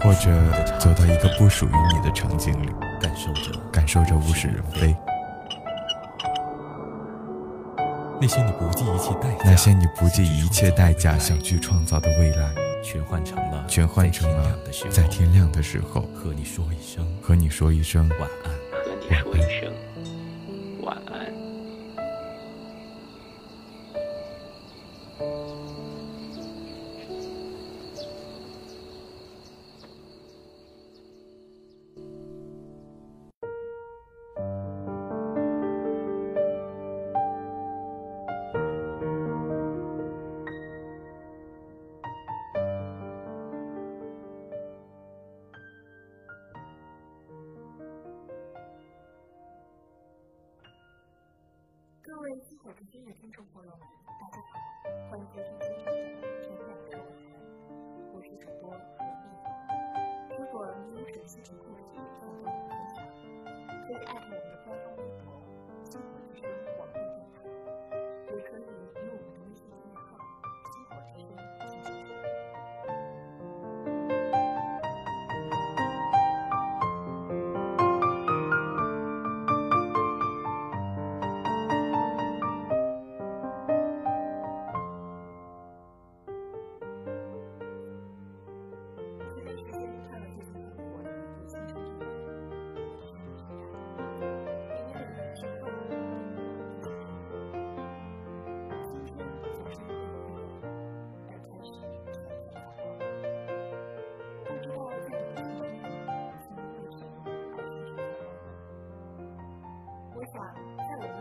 或者走到一个不属属于你的场景里，感受着感受着物是人非，那些你不计一切代价，那些你不计一切代价想去创造的未来，全换成了全换成了在在天亮的时候和你说一声和你说一声晚安。和你说一声听众朋友们，我想，在我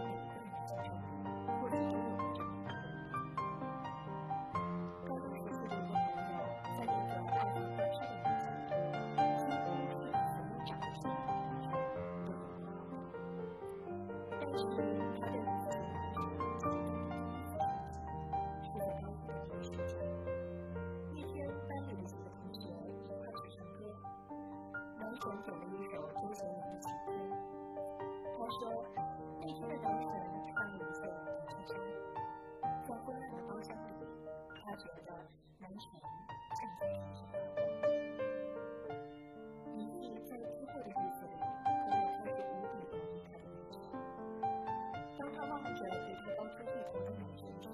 男神正在闪闪发光。一定在之后的日子里，朋友开始无比的内心。当他望着对他高出一头的男神时，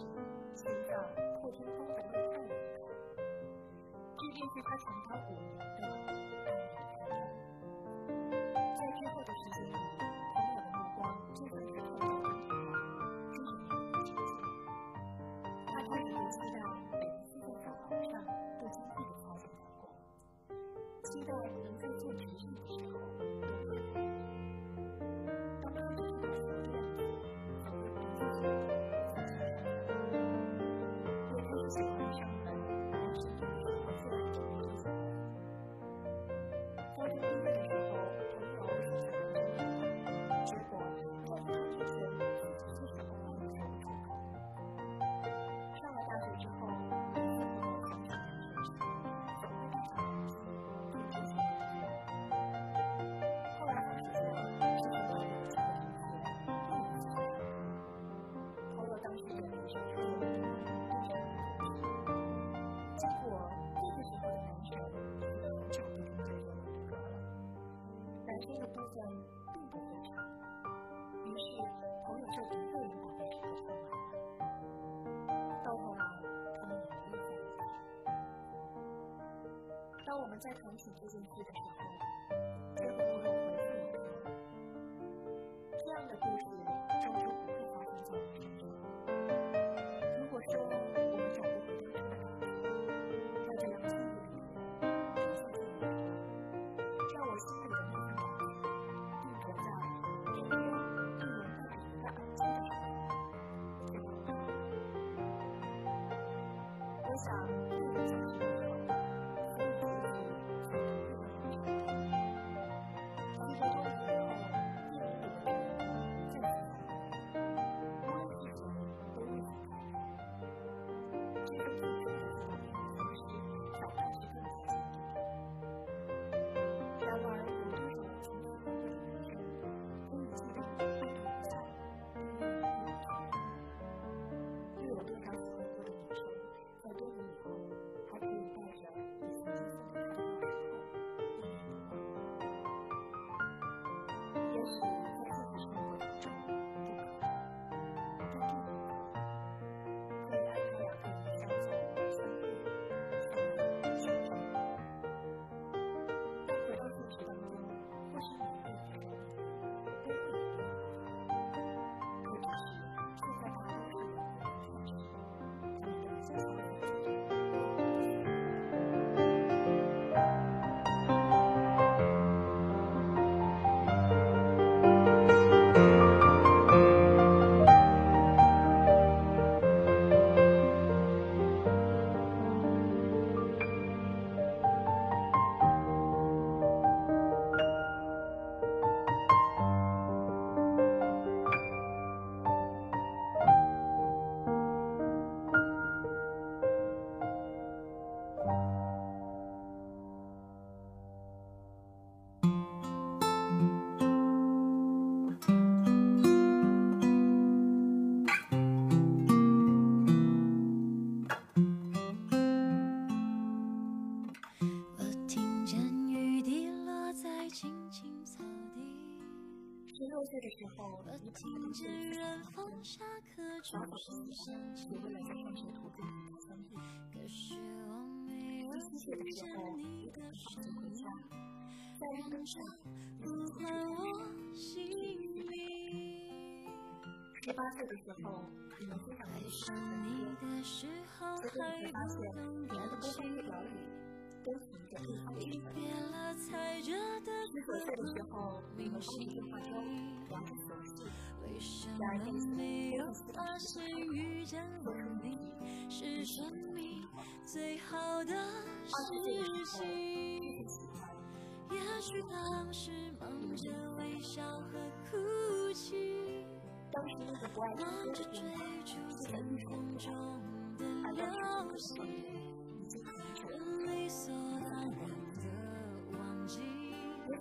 心脏破天荒的为爱而跳。这便是他长达五年当我们在谈起这件事的时候，这个朋友回复我说：“这样的故事终究不会发生在我们身上。如果说我们找不回当初的感觉，那就让记忆里的人留在记忆里，让我心里的那份感觉定格在那天一言不值的耳机的时候，最后一刻。我想，接受十六岁的时候，我你跑听见到自己远方下课小钟小声响起是，为了在上学途中的相遇。可是我没有十七岁的听时候，见你你的打声车回音，家，在路上呼唤我姓名。十八岁的时候，你们非常爱的上你的时候结果你会发还现，你们的沟通，表里都凭着对方的离。别了踩着的十九岁的时候，你明们通过电话中星。聊着琐事，为什么没有发现遇见了你是生命最好的事情？也许当时忙着微笑和哭泣，当时那个不爱听忙着追逐天空中的流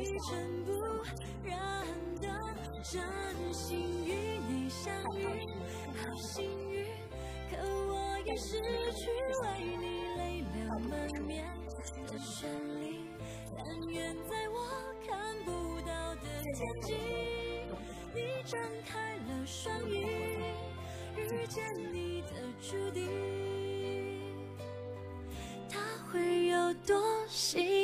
一尘不染的真心与你相遇好幸运可我已失去为你泪流满面的权利但愿在我看不到的天际你张开了双翼遇见你的注定他会有多幸